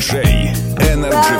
диджей Energy.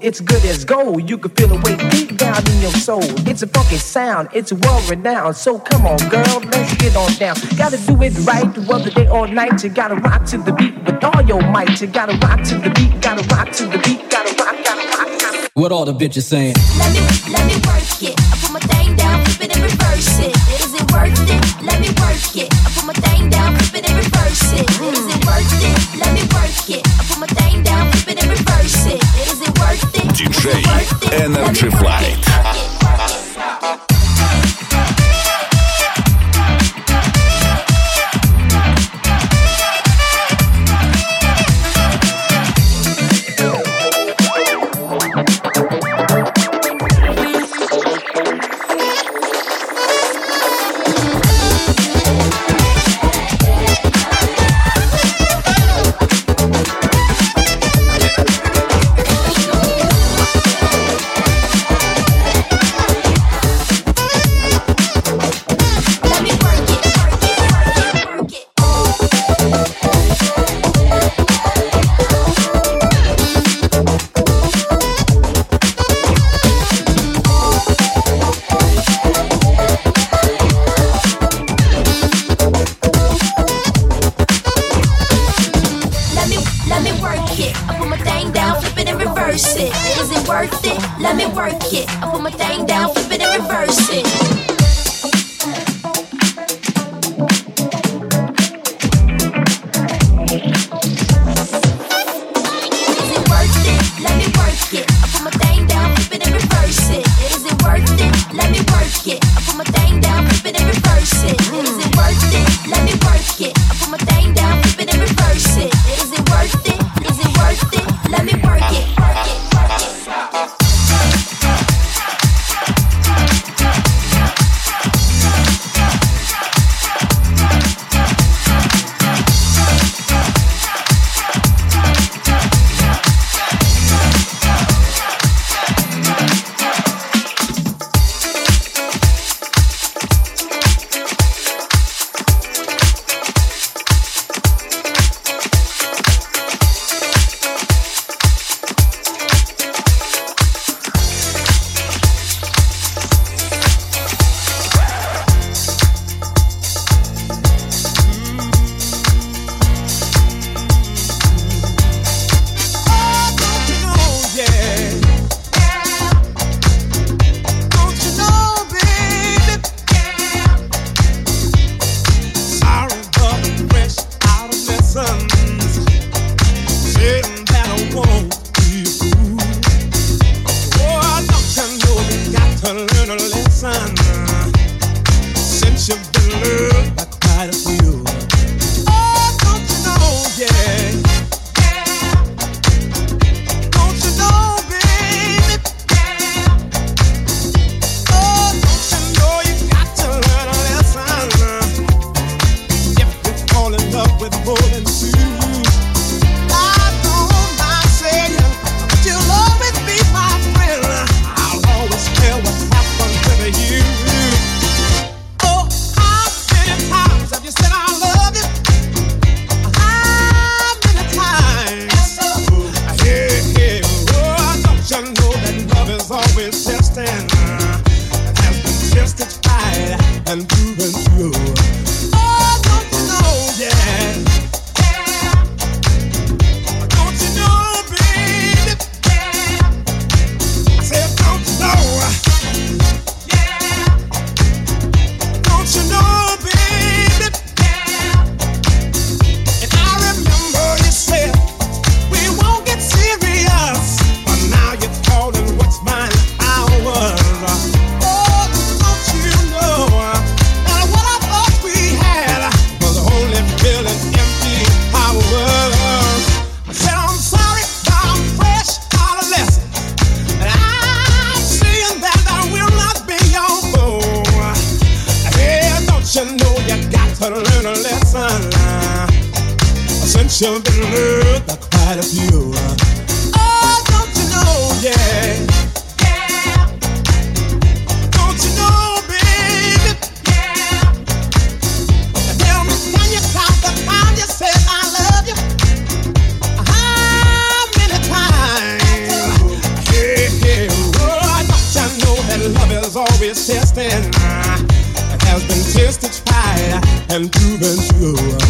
it's good as gold. You can feel the weight deep down in your soul. It's a funky sound, it's world renowned. So come on, girl, let's get on down. Gotta do it right, whether day or night. You gotta rock to the beat with all your might. You gotta rock to the beat, gotta rock to the beat, gotta rock, gotta rock. Gotta... What all the bitches saying? Let me, let me work it. I put my thing down, flip it and reverse it. Is it worth it? Let me work it. диджей Energy Flight. Go,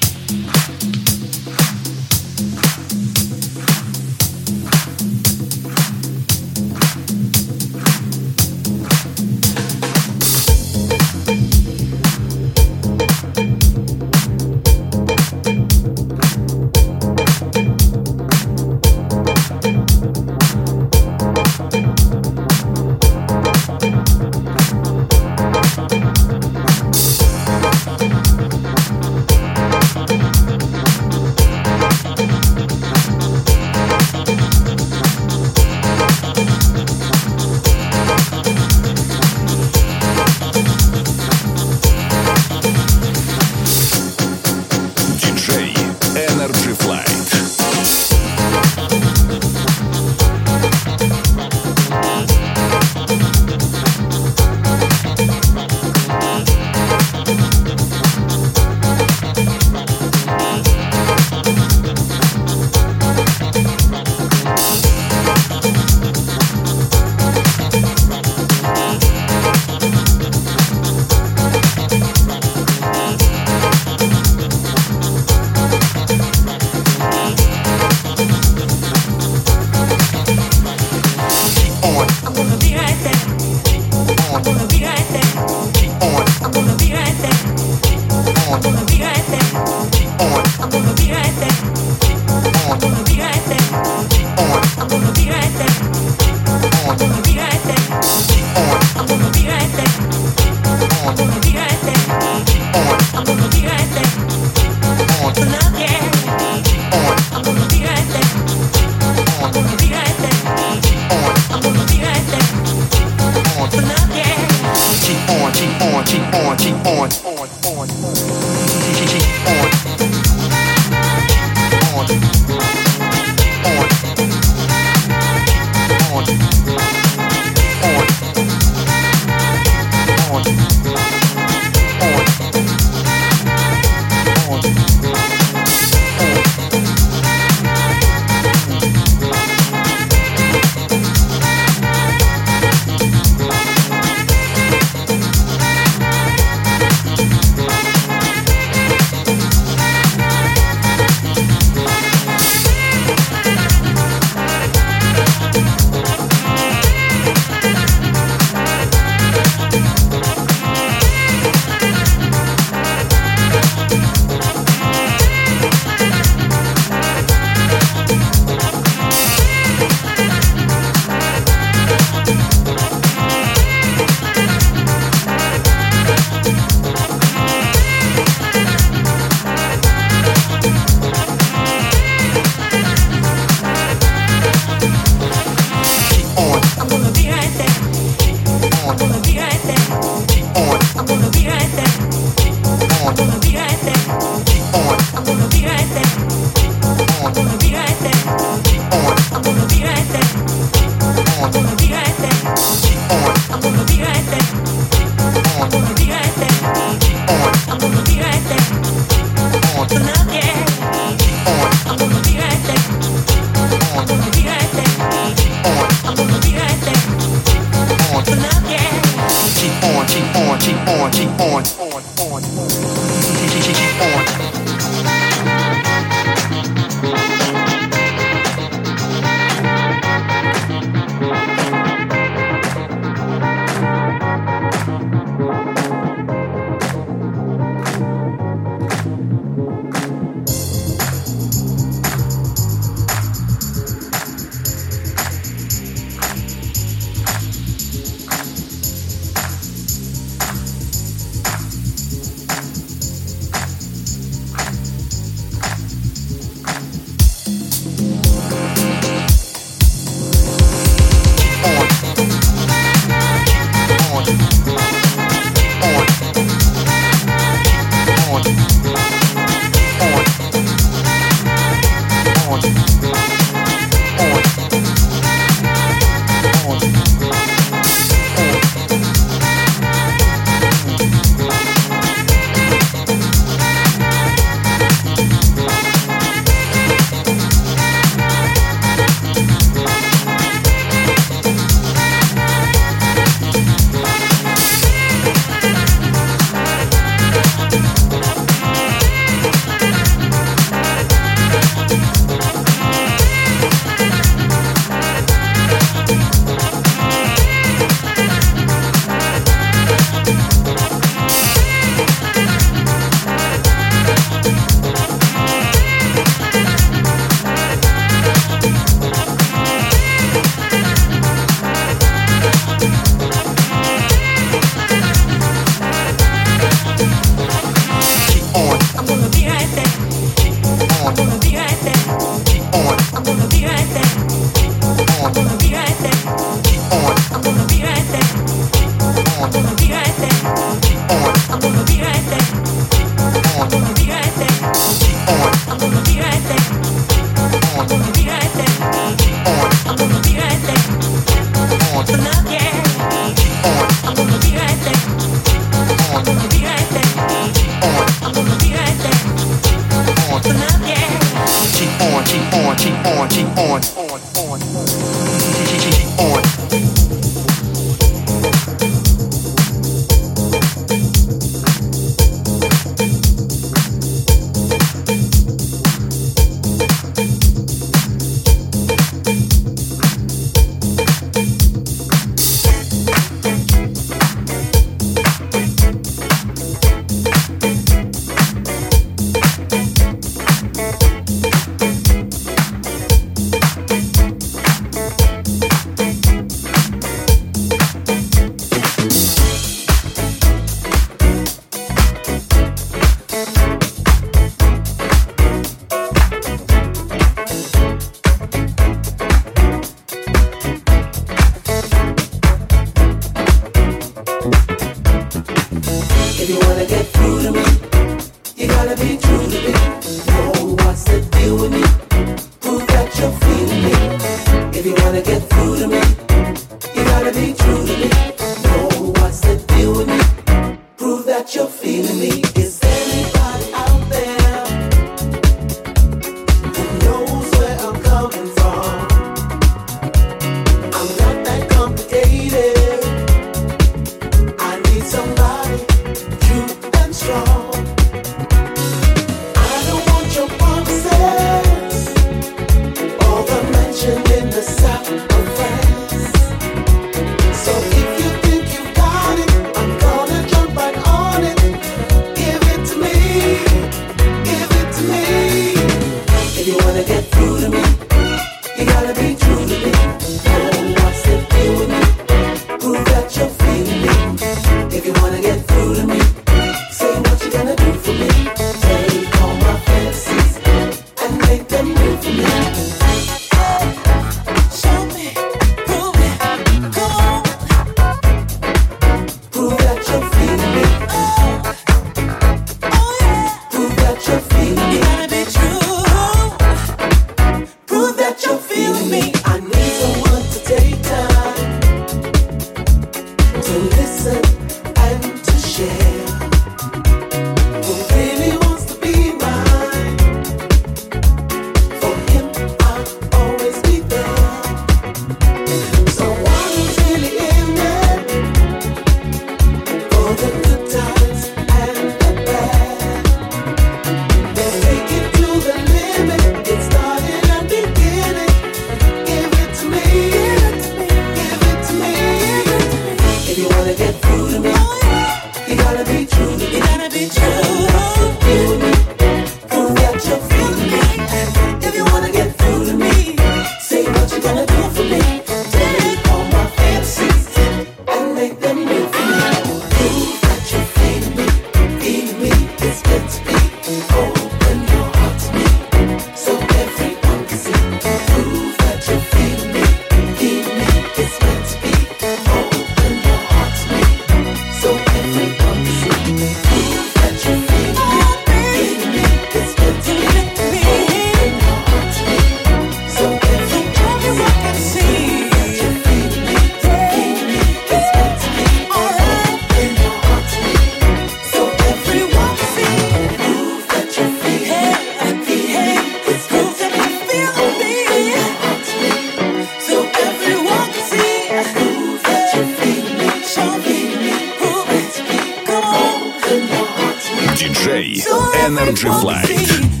Energy Flight.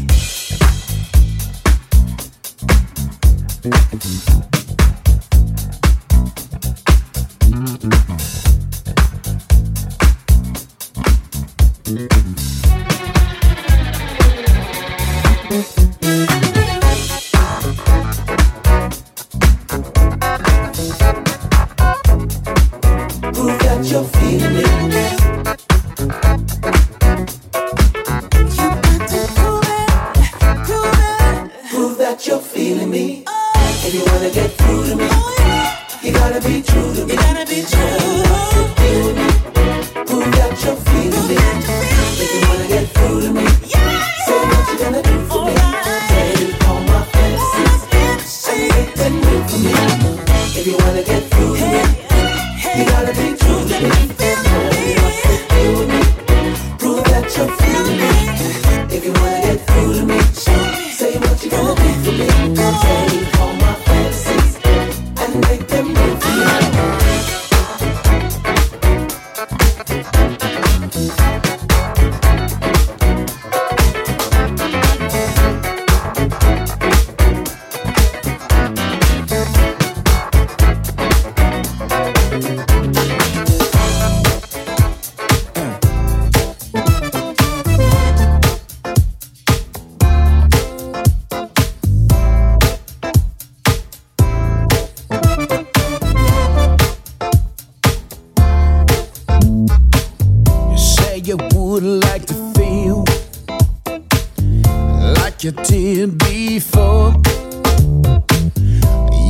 you did before.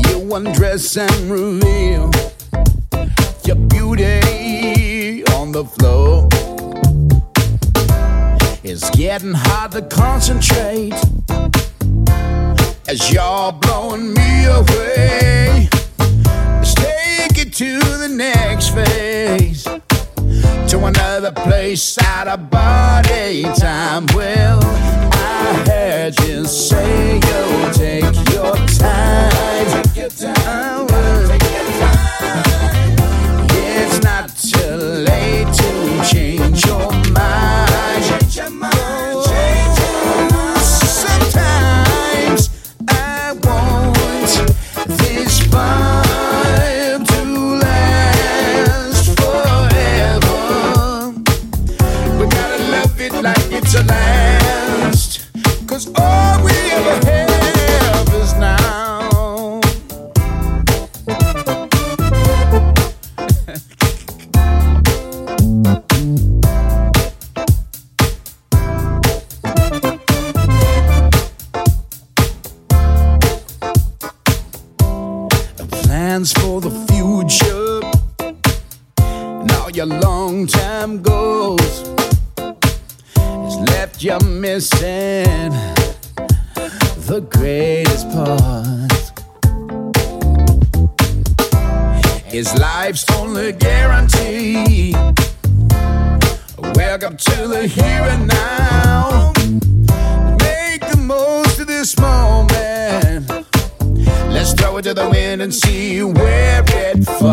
You undress and reveal your beauty on the floor. It's getting hard to concentrate as you're blowing me away. Let's take it to the next phase to another place out of body time. Well. I heard say you'll take your time. Take your time.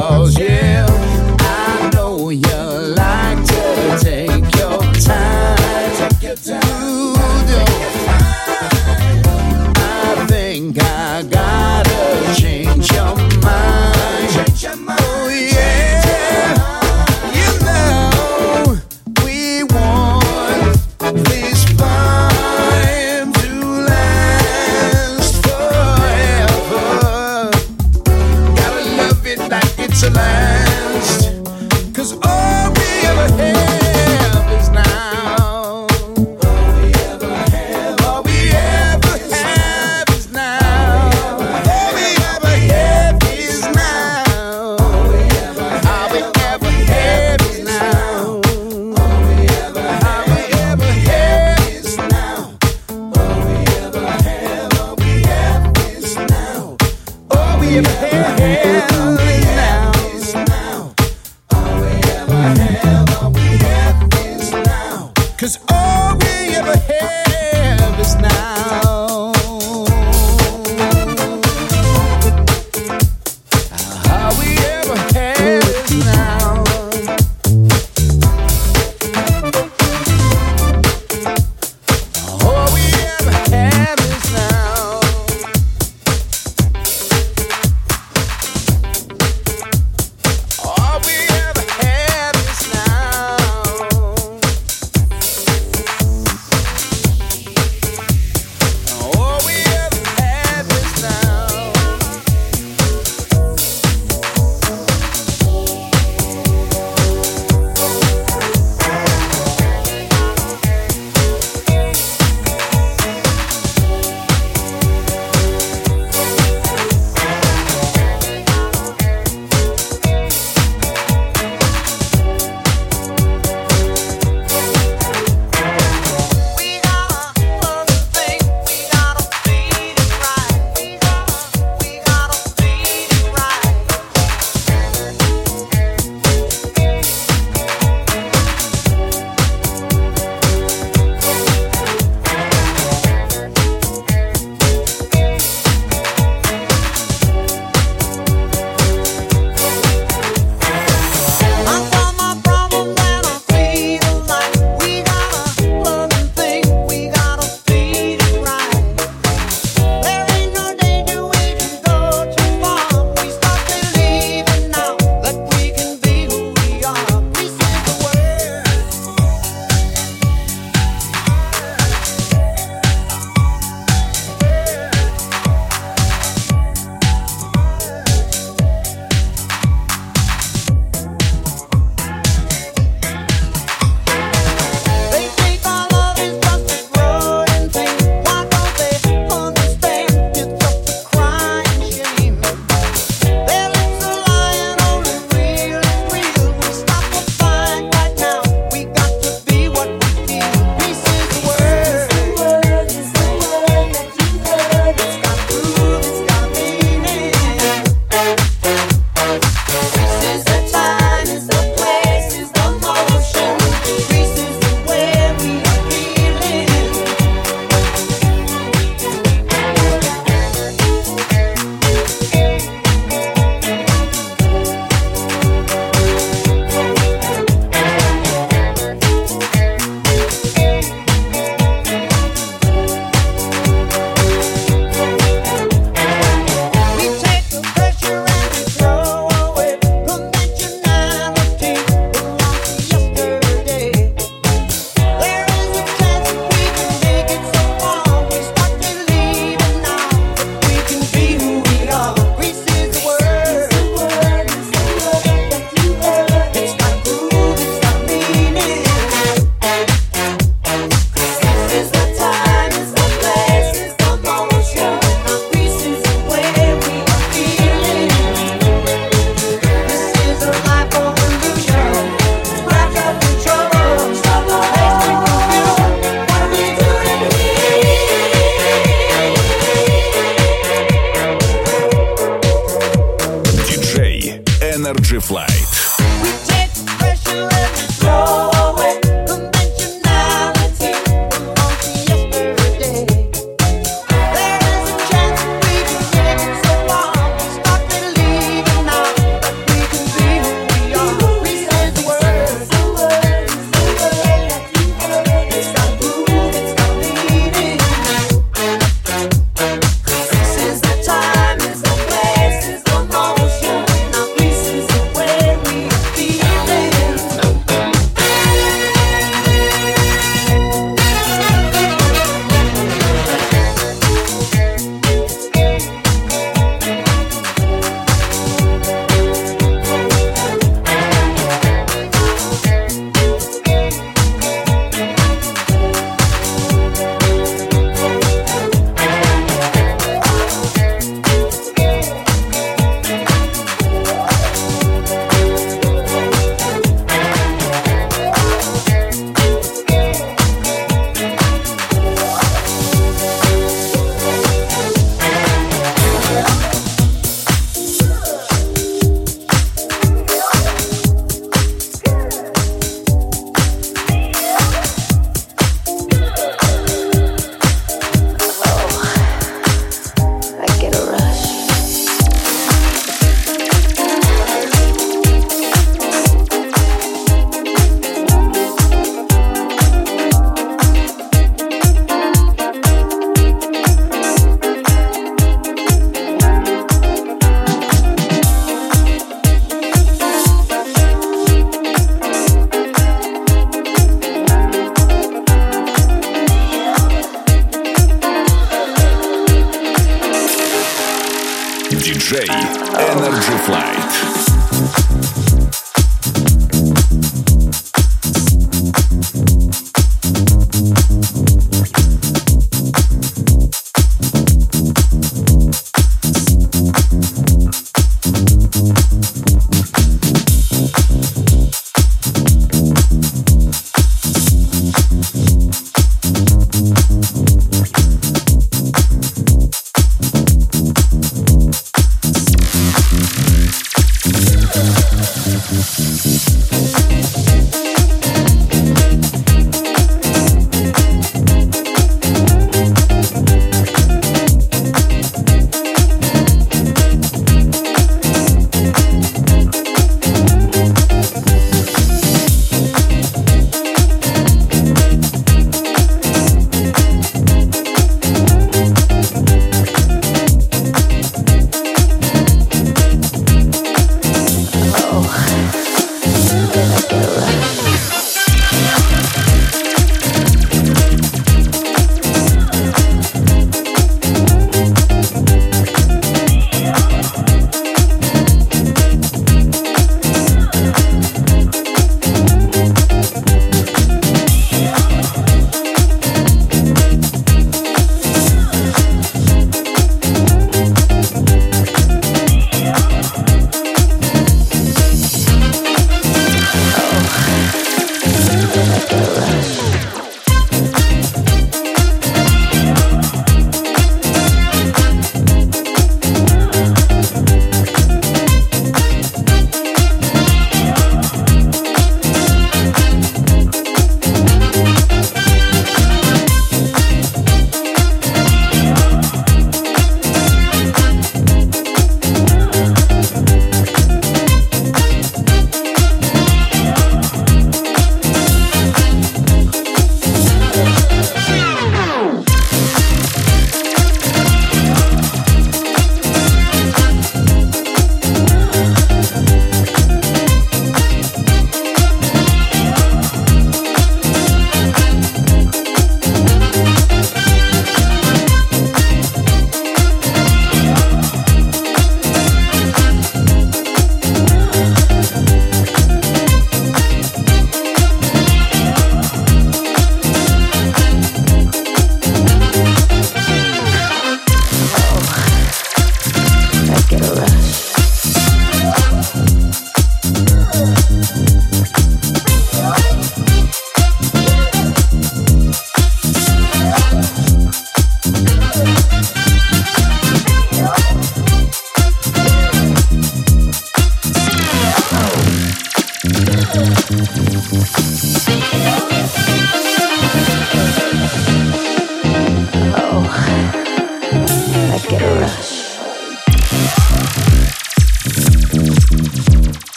balls, yeah.